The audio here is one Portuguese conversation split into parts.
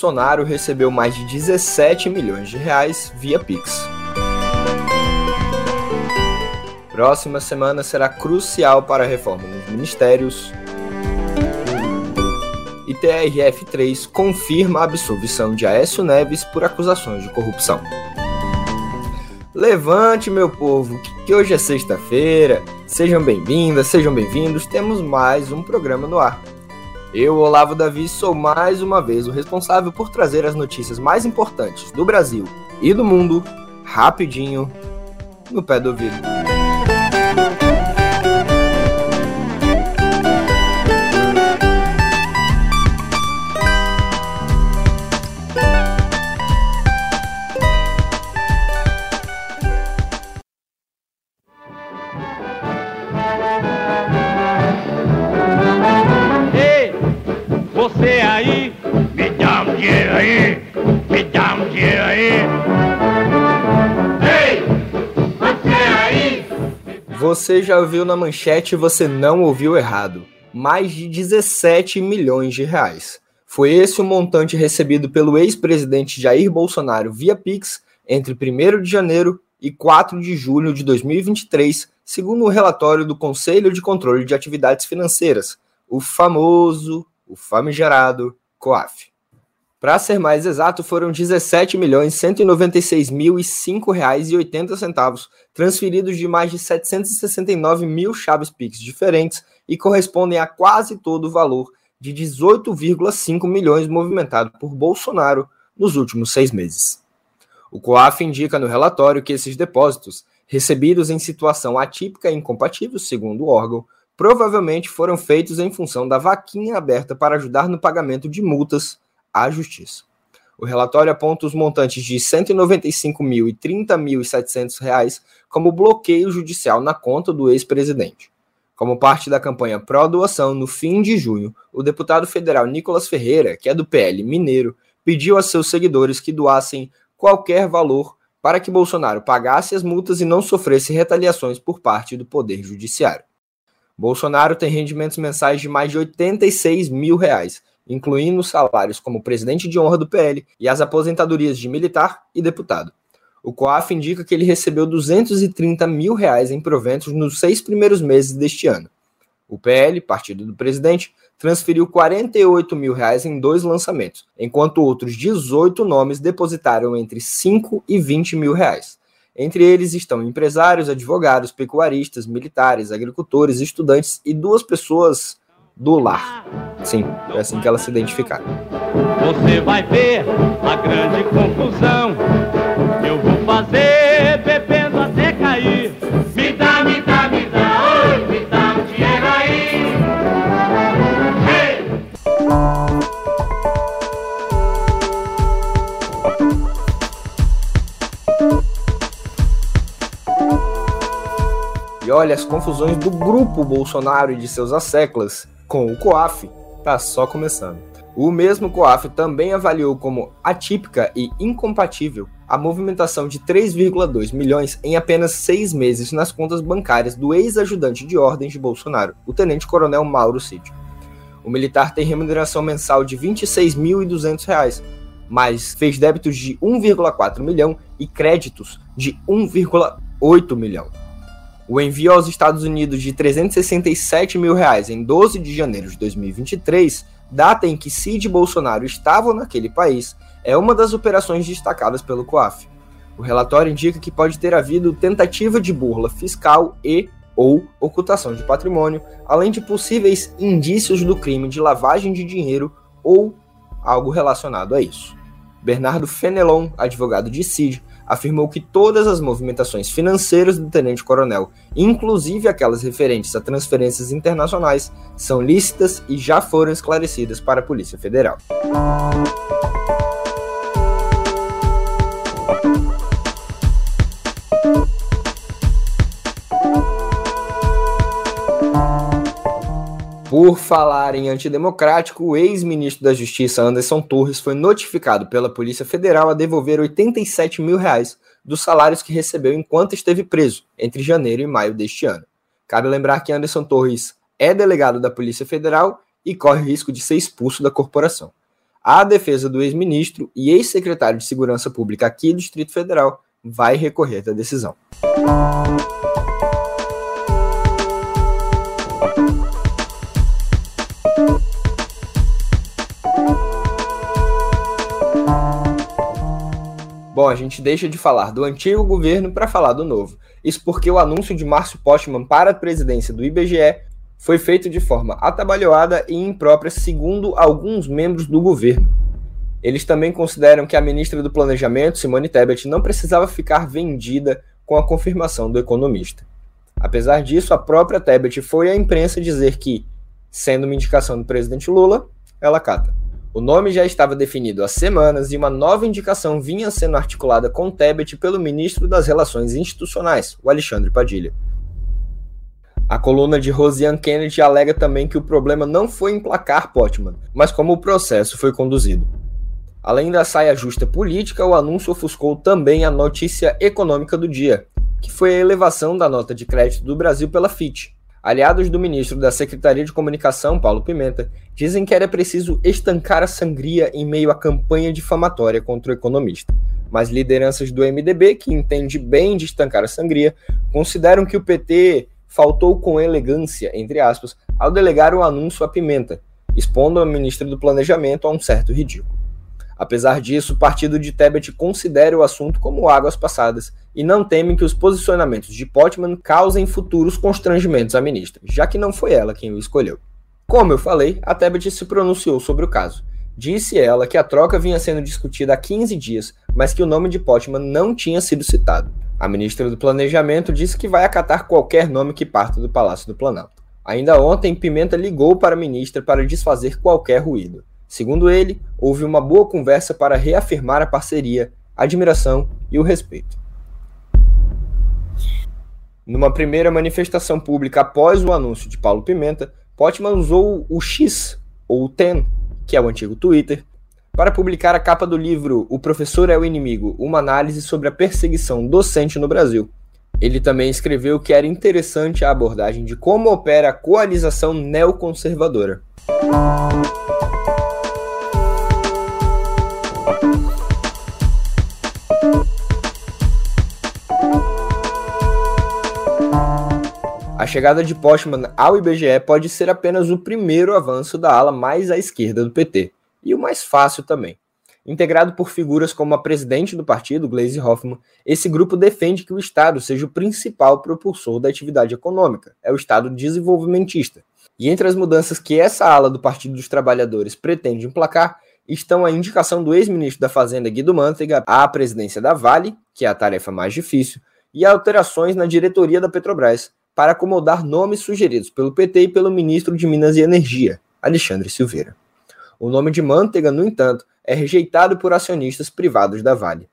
Bolsonaro recebeu mais de 17 milhões de reais via Pix. Próxima semana será crucial para a reforma nos ministérios. E TRF3 confirma a absolvição de Aécio Neves por acusações de corrupção. Levante, meu povo, que hoje é sexta-feira. Sejam bem-vindas, sejam bem-vindos. Temos mais um programa no ar. Eu, Olavo Davi, sou mais uma vez o responsável por trazer as notícias mais importantes do Brasil e do mundo rapidinho no pé do ouvido. Você já viu na manchete e você não ouviu errado. Mais de 17 milhões de reais. Foi esse o montante recebido pelo ex-presidente Jair Bolsonaro via Pix entre 1 de janeiro e 4 de julho de 2023, segundo o relatório do Conselho de Controle de Atividades Financeiras, o famoso, o famigerado COAF. Para ser mais exato, foram 17 milhões 196 mil e cinco reais e 80 centavos, transferidos de mais de 769 mil chaves Pix diferentes e correspondem a quase todo o valor de 18,5 milhões movimentado por Bolsonaro nos últimos seis meses. O COAF indica no relatório que esses depósitos, recebidos em situação atípica e incompatível, segundo o órgão, provavelmente foram feitos em função da vaquinha aberta para ajudar no pagamento de multas à Justiça. O relatório aponta os montantes de R$ 195 e R$ reais como bloqueio judicial na conta do ex-presidente. Como parte da campanha pró-doação, no fim de junho, o deputado federal Nicolas Ferreira, que é do PL Mineiro, pediu a seus seguidores que doassem qualquer valor para que Bolsonaro pagasse as multas e não sofresse retaliações por parte do Poder Judiciário. Bolsonaro tem rendimentos mensais de mais de 86 mil reais incluindo salários como presidente de honra do PL e as aposentadorias de militar e deputado. O COAF indica que ele recebeu 230 mil reais em proventos nos seis primeiros meses deste ano. O PL, partido do presidente, transferiu 48 mil reais em dois lançamentos, enquanto outros 18 nomes depositaram entre 5 e 20 mil reais. Entre eles estão empresários, advogados, pecuaristas, militares, agricultores, estudantes e duas pessoas do lar. Sim, é assim que ela se identificar. Você vai ver a grande confusão. Eu vou fazer bebendo até cair. Me dá, me dá, me dá, oi, me dá um dinheiro aí. Hey! E olha as confusões do grupo Bolsonaro e de seus asseclas com o COAF está só começando. O mesmo COAF também avaliou como atípica e incompatível a movimentação de 3,2 milhões em apenas seis meses nas contas bancárias do ex-ajudante de ordens de Bolsonaro, o tenente-coronel Mauro Cid. O militar tem remuneração mensal de R$ 26.200, mas fez débitos de 1,4 milhão e créditos de 1,8 milhão. O envio aos Estados Unidos de 367 mil reais em 12 de janeiro de 2023, data em que Cid e Bolsonaro estavam naquele país, é uma das operações destacadas pelo COAF. O relatório indica que pode ter havido tentativa de burla fiscal e ou ocultação de patrimônio, além de possíveis indícios do crime de lavagem de dinheiro ou algo relacionado a isso. Bernardo Fenelon, advogado de Cid, afirmou que todas as movimentações financeiras do tenente-coronel, inclusive aquelas referentes a transferências internacionais, são lícitas e já foram esclarecidas para a Polícia Federal. Por falar em antidemocrático, o ex-ministro da Justiça Anderson Torres foi notificado pela Polícia Federal a devolver 87 mil reais dos salários que recebeu enquanto esteve preso, entre janeiro e maio deste ano. Cabe lembrar que Anderson Torres é delegado da Polícia Federal e corre risco de ser expulso da corporação. a defesa do ex-ministro e ex-secretário de Segurança Pública aqui do Distrito Federal vai recorrer da decisão. Bom, a gente deixa de falar do antigo governo para falar do novo. Isso porque o anúncio de Márcio Postman para a presidência do IBGE foi feito de forma atabalhoada e imprópria, segundo alguns membros do governo. Eles também consideram que a ministra do Planejamento, Simone Tebet, não precisava ficar vendida com a confirmação do economista. Apesar disso, a própria Tebet foi à imprensa dizer que, sendo uma indicação do presidente Lula, ela cata. O nome já estava definido há semanas e uma nova indicação vinha sendo articulada com Tebet pelo ministro das Relações Institucionais, o Alexandre Padilha. A coluna de Rosiane Kennedy alega também que o problema não foi emplacar Potman, mas como o processo foi conduzido. Além da saia justa política, o anúncio ofuscou também a notícia econômica do dia, que foi a elevação da nota de crédito do Brasil pela FIT. Aliados do ministro da Secretaria de Comunicação, Paulo Pimenta, dizem que era preciso estancar a sangria em meio à campanha difamatória contra o economista. Mas lideranças do MDB, que entende bem de estancar a sangria, consideram que o PT faltou com elegância, entre aspas, ao delegar o anúncio à Pimenta, expondo a ministra do Planejamento a um certo ridículo. Apesar disso, o partido de Tebet considera o assunto como águas passadas e não teme que os posicionamentos de Potman causem futuros constrangimentos à ministra, já que não foi ela quem o escolheu. Como eu falei, a Tebet se pronunciou sobre o caso. Disse ela que a troca vinha sendo discutida há 15 dias, mas que o nome de Potman não tinha sido citado. A ministra do Planejamento disse que vai acatar qualquer nome que parta do Palácio do Planalto. Ainda ontem, Pimenta ligou para a ministra para desfazer qualquer ruído. Segundo ele, houve uma boa conversa para reafirmar a parceria, a admiração e o respeito. Numa primeira manifestação pública após o anúncio de Paulo Pimenta, Potman usou o X, ou o TEN, que é o antigo Twitter, para publicar a capa do livro O Professor é o Inimigo, uma análise sobre a perseguição docente no Brasil. Ele também escreveu que era interessante a abordagem de como opera a coalização neoconservadora. Chegada de Postman ao IBGE pode ser apenas o primeiro avanço da ala mais à esquerda do PT e o mais fácil também. Integrado por figuras como a presidente do partido, Gleisi Hoffmann, esse grupo defende que o Estado seja o principal propulsor da atividade econômica, é o Estado desenvolvimentista. E entre as mudanças que essa ala do Partido dos Trabalhadores pretende emplacar estão a indicação do ex-ministro da Fazenda Guido Mantega à presidência da Vale, que é a tarefa mais difícil, e alterações na diretoria da Petrobras para acomodar nomes sugeridos pelo PT e pelo ministro de Minas e Energia, Alexandre Silveira. O nome de Manteiga, no entanto, é rejeitado por acionistas privados da Vale.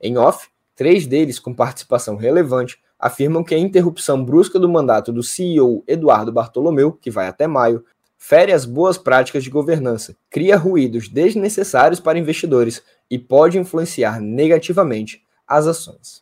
Em off, três deles, com participação relevante, afirmam que a interrupção brusca do mandato do CEO Eduardo Bartolomeu, que vai até maio, fere as boas práticas de governança, cria ruídos desnecessários para investidores e pode influenciar negativamente as ações.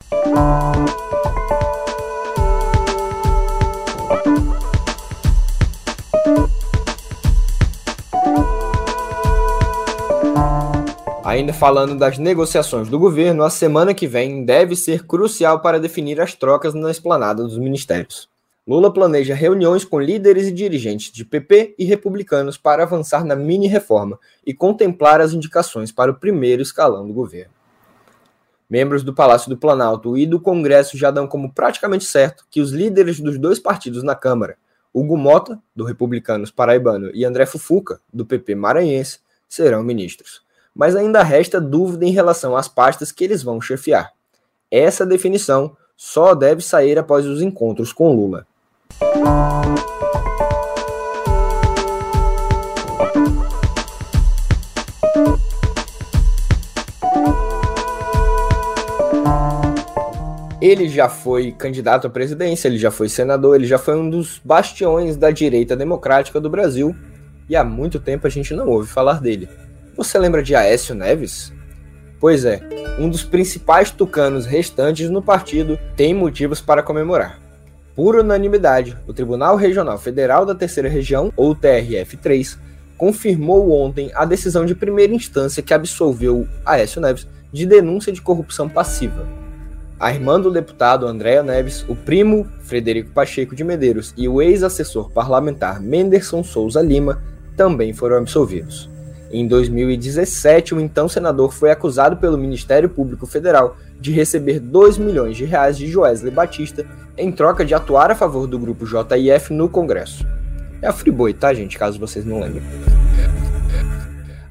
Ainda falando das negociações do governo, a semana que vem deve ser crucial para definir as trocas na esplanada dos ministérios. Lula planeja reuniões com líderes e dirigentes de PP e republicanos para avançar na mini-reforma e contemplar as indicações para o primeiro escalão do governo. Membros do Palácio do Planalto e do Congresso já dão como praticamente certo que os líderes dos dois partidos na Câmara, Hugo Mota, do Republicanos Paraibano, e André Fufuca, do PP Maranhense, serão ministros mas ainda resta dúvida em relação às pastas que eles vão chefiar. Essa definição só deve sair após os encontros com Lula. Ele já foi candidato à presidência, ele já foi senador, ele já foi um dos bastiões da direita democrática do Brasil e há muito tempo a gente não ouve falar dele. Você lembra de Aécio Neves? Pois é, um dos principais tucanos restantes no partido tem motivos para comemorar. Por unanimidade, o Tribunal Regional Federal da Terceira Região, ou TRF3, confirmou ontem a decisão de primeira instância que absolveu Aécio Neves de denúncia de corrupção passiva. A irmã do deputado Andréa Neves, o primo Frederico Pacheco de Medeiros e o ex-assessor parlamentar Menderson Souza Lima também foram absolvidos. Em 2017, o então senador foi acusado pelo Ministério Público Federal de receber 2 milhões de reais de Joesley Batista em troca de atuar a favor do grupo JIF no Congresso. É a Friboi, tá, gente? Caso vocês não lembrem.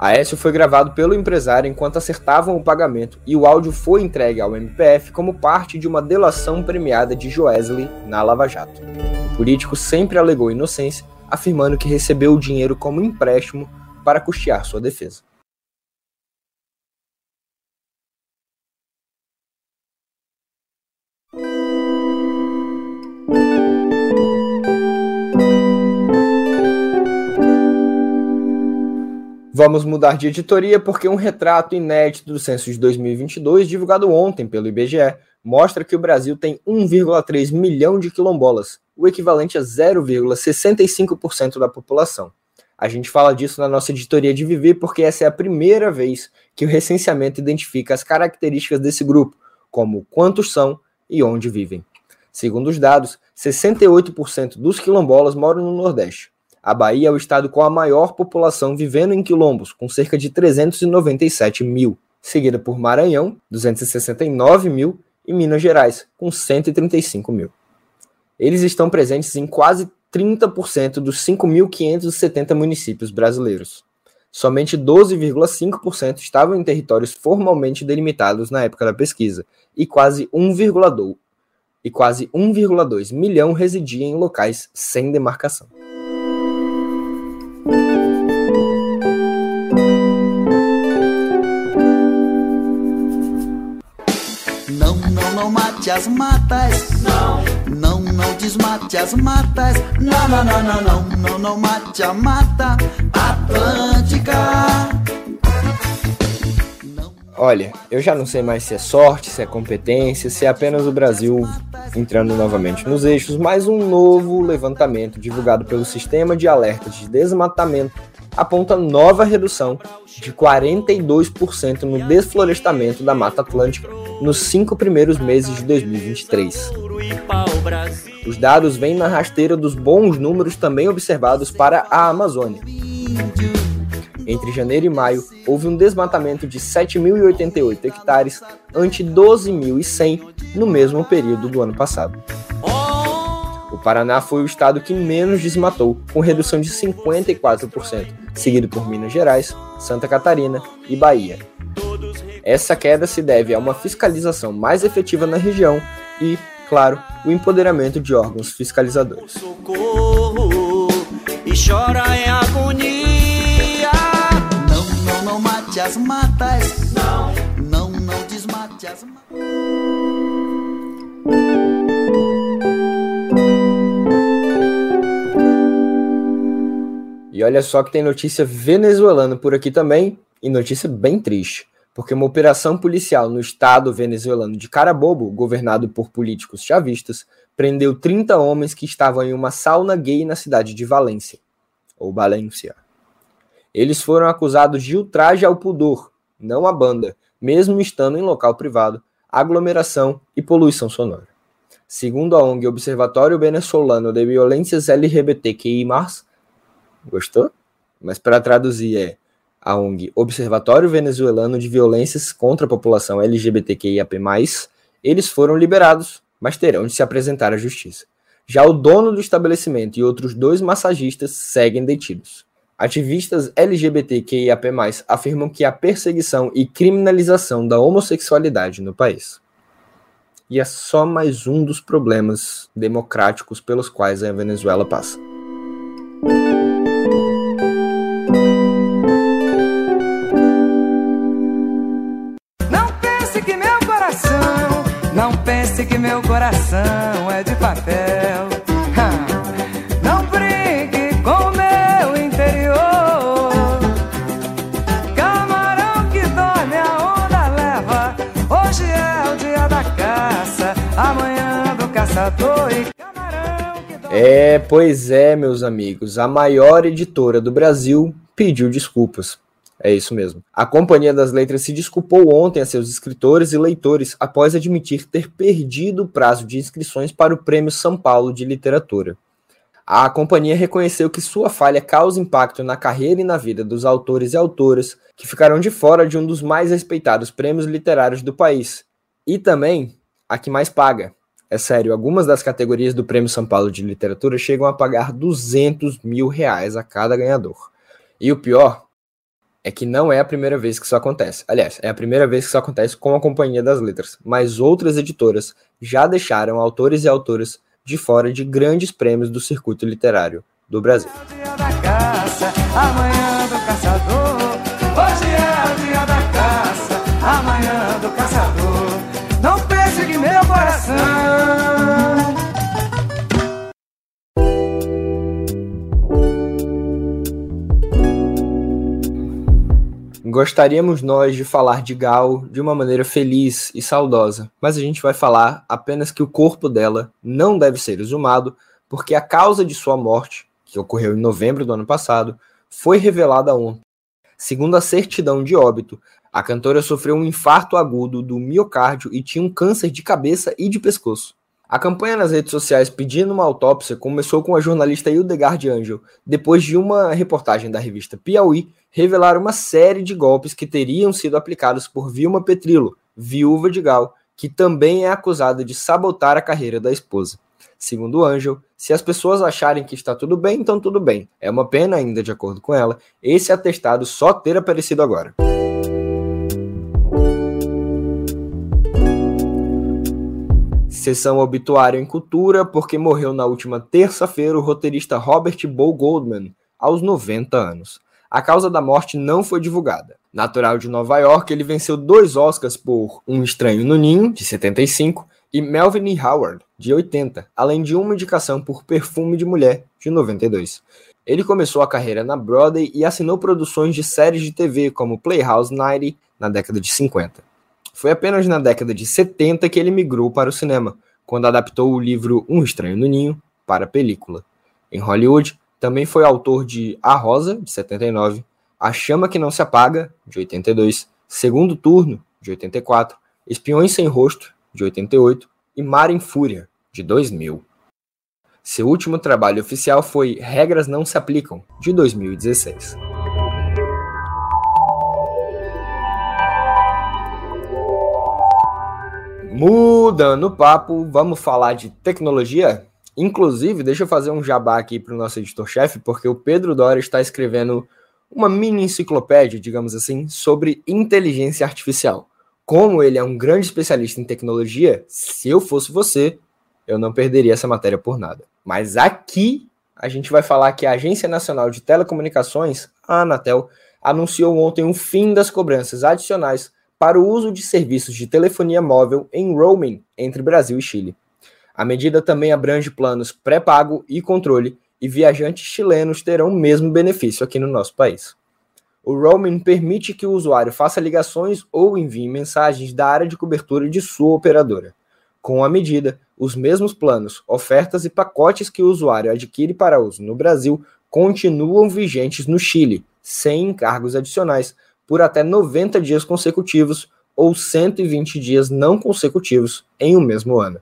Aécio foi gravado pelo empresário enquanto acertavam o pagamento e o áudio foi entregue ao MPF como parte de uma delação premiada de Joesley na Lava Jato. O político sempre alegou inocência, afirmando que recebeu o dinheiro como empréstimo para custear sua defesa. Vamos mudar de editoria porque um retrato inédito do censo de 2022, divulgado ontem pelo IBGE, mostra que o Brasil tem 1,3 milhão de quilombolas, o equivalente a 0,65% da população. A gente fala disso na nossa editoria de Viver porque essa é a primeira vez que o recenseamento identifica as características desse grupo, como quantos são e onde vivem. Segundo os dados, 68% dos quilombolas moram no Nordeste, a Bahia é o estado com a maior população vivendo em quilombos, com cerca de 397 mil, seguida por Maranhão, 269 mil, e Minas Gerais, com 135 mil. Eles estão presentes em quase 30% dos 5.570 municípios brasileiros. Somente 12,5% estavam em territórios formalmente delimitados na época da pesquisa, e quase 1,2 e quase 1,2 milhão residiam em locais sem demarcação. Não, não, não mate as matas. Não, não, não desmate as matas. Não, não, não, não, não, não, não mate a mata Atlântica. Olha, eu já não sei mais se é sorte, se é competência, se é apenas o Brasil entrando novamente nos eixos, mas um novo levantamento divulgado pelo Sistema de Alertas de Desmatamento aponta nova redução de 42% no desflorestamento da Mata Atlântica nos cinco primeiros meses de 2023. Os dados vêm na rasteira dos bons números também observados para a Amazônia. Entre janeiro e maio, houve um desmatamento de 7.088 hectares ante 12.100 no mesmo período do ano passado. O Paraná foi o estado que menos desmatou, com redução de 54%, seguido por Minas Gerais, Santa Catarina e Bahia. Essa queda se deve a uma fiscalização mais efetiva na região e, claro, o empoderamento de órgãos fiscalizadores. Não, não, não mate as matas. Não, não, não desmate as matas. E olha só que tem notícia venezuelana por aqui também, e notícia bem triste, porque uma operação policial no estado venezuelano de Carabobo, governado por políticos chavistas, prendeu 30 homens que estavam em uma sauna gay na cidade de Valência, ou Valência. Eles foram acusados de ultraje ao pudor, não à banda, mesmo estando em local privado, aglomeração e poluição sonora. Segundo a ONG Observatório Venezolano de Violências LGBTQI+, Gostou? Mas para traduzir é a ONG Observatório Venezuelano de Violências contra a População LGBTQIAP+, eles foram liberados, mas terão de se apresentar à justiça. Já o dono do estabelecimento e outros dois massagistas seguem detidos. Ativistas LGBTQIAP+, afirmam que há perseguição e criminalização da homossexualidade no país. E é só mais um dos problemas democráticos pelos quais a Venezuela passa. Pense que meu coração é de papel. Não brinque com meu interior. Camarão que dorme, a onda leva. Hoje é o dia da caça, amanhã do caçador e é, pois é, meus amigos. A maior editora do Brasil pediu desculpas. É isso mesmo. A Companhia das Letras se desculpou ontem a seus escritores e leitores após admitir ter perdido o prazo de inscrições para o Prêmio São Paulo de Literatura. A companhia reconheceu que sua falha causa impacto na carreira e na vida dos autores e autoras que ficarão de fora de um dos mais respeitados prêmios literários do país. E também a que mais paga. É sério, algumas das categorias do Prêmio São Paulo de Literatura chegam a pagar 200 mil reais a cada ganhador. E o pior é que não é a primeira vez que isso acontece. Aliás, é a primeira vez que isso acontece com a Companhia das Letras, mas outras editoras já deixaram autores e autoras de fora de grandes prêmios do circuito literário do Brasil. Gostaríamos nós de falar de Gal de uma maneira feliz e saudosa, mas a gente vai falar apenas que o corpo dela não deve ser exumado, porque a causa de sua morte, que ocorreu em novembro do ano passado, foi revelada ontem. Segundo a certidão de óbito, a cantora sofreu um infarto agudo do miocárdio e tinha um câncer de cabeça e de pescoço. A campanha nas redes sociais pedindo uma autópsia começou com a jornalista Hildegard Angel, depois de uma reportagem da revista Piauí revelar uma série de golpes que teriam sido aplicados por Vilma Petrilo, viúva de Gal, que também é acusada de sabotar a carreira da esposa. Segundo Angel, se as pessoas acharem que está tudo bem, então tudo bem. É uma pena ainda, de acordo com ela, esse atestado só ter aparecido agora. Sessão obituário em cultura, porque morreu na última terça-feira o roteirista Robert Bo Goldman, aos 90 anos. A causa da morte não foi divulgada. Natural de Nova York, ele venceu dois Oscars por Um Estranho no Ninho, de 75, e Melvin e Howard, de 80, além de uma indicação por Perfume de Mulher, de 92. Ele começou a carreira na Broadway e assinou produções de séries de TV como Playhouse 90 na década de 50. Foi apenas na década de 70 que ele migrou para o cinema, quando adaptou o livro Um Estranho no Ninho para a película. Em Hollywood, também foi autor de A Rosa, de 79, A Chama que Não Se Apaga, de 82, Segundo Turno, de 84, Espiões Sem Rosto, de 88 e Mar em Fúria, de 2000. Seu último trabalho oficial foi Regras Não Se Aplicam, de 2016. Mudando o papo, vamos falar de tecnologia? Inclusive, deixa eu fazer um jabá aqui para o nosso editor-chefe, porque o Pedro Dória está escrevendo uma mini enciclopédia, digamos assim, sobre inteligência artificial. Como ele é um grande especialista em tecnologia, se eu fosse você, eu não perderia essa matéria por nada. Mas aqui a gente vai falar que a Agência Nacional de Telecomunicações, a Anatel, anunciou ontem o fim das cobranças adicionais para o uso de serviços de telefonia móvel em roaming entre Brasil e Chile. A medida também abrange planos pré-pago e controle, e viajantes chilenos terão o mesmo benefício aqui no nosso país. O roaming permite que o usuário faça ligações ou envie mensagens da área de cobertura de sua operadora. Com a medida, os mesmos planos, ofertas e pacotes que o usuário adquire para uso no Brasil continuam vigentes no Chile, sem encargos adicionais, por até 90 dias consecutivos ou 120 dias não consecutivos em um mesmo ano.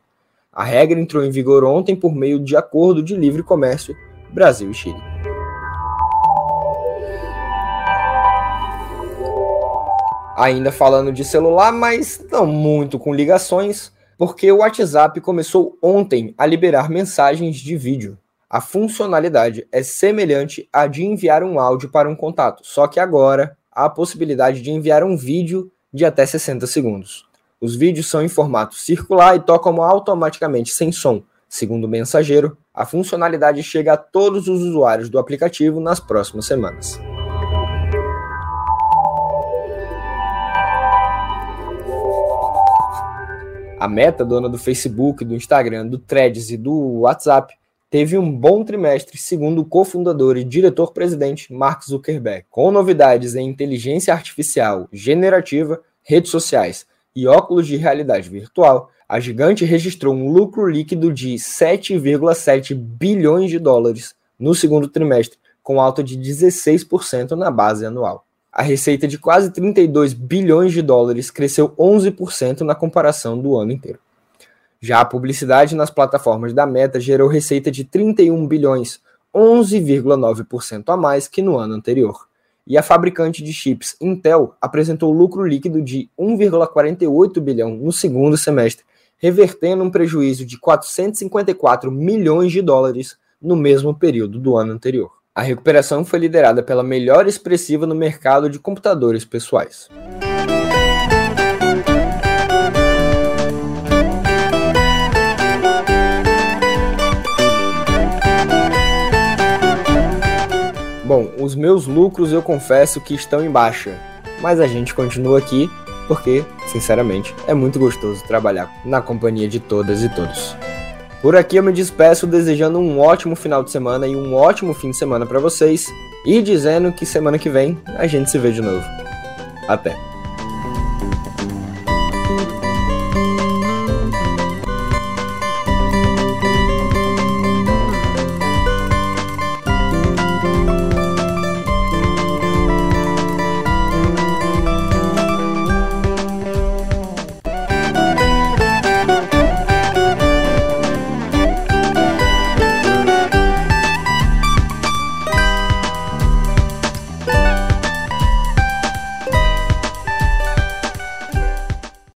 A regra entrou em vigor ontem por meio de acordo de livre comércio Brasil e Chile. Ainda falando de celular, mas não muito com ligações, porque o WhatsApp começou ontem a liberar mensagens de vídeo. A funcionalidade é semelhante à de enviar um áudio para um contato, só que agora a possibilidade de enviar um vídeo de até 60 segundos. Os vídeos são em formato circular e tocam automaticamente sem som. Segundo o mensageiro, a funcionalidade chega a todos os usuários do aplicativo nas próximas semanas. A Meta, dona do Facebook, do Instagram, do Threads e do WhatsApp, teve um bom trimestre, segundo o cofundador e diretor-presidente Mark Zuckerberg, com novidades em inteligência artificial generativa, redes sociais e óculos de realidade virtual. A gigante registrou um lucro líquido de 7,7 bilhões de dólares no segundo trimestre, com alta de 16% na base anual. A receita de quase 32 bilhões de dólares cresceu 11% na comparação do ano inteiro. Já a publicidade nas plataformas da Meta gerou receita de 31 bilhões, 11,9% a mais que no ano anterior. E a fabricante de chips Intel apresentou lucro líquido de 1,48 bilhão no segundo semestre, revertendo um prejuízo de 454 milhões de dólares no mesmo período do ano anterior. A recuperação foi liderada pela melhor expressiva no mercado de computadores pessoais. Bom, os meus lucros eu confesso que estão em baixa, mas a gente continua aqui porque, sinceramente, é muito gostoso trabalhar na companhia de todas e todos. Por aqui eu me despeço desejando um ótimo final de semana e um ótimo fim de semana para vocês e dizendo que semana que vem a gente se vê de novo. Até!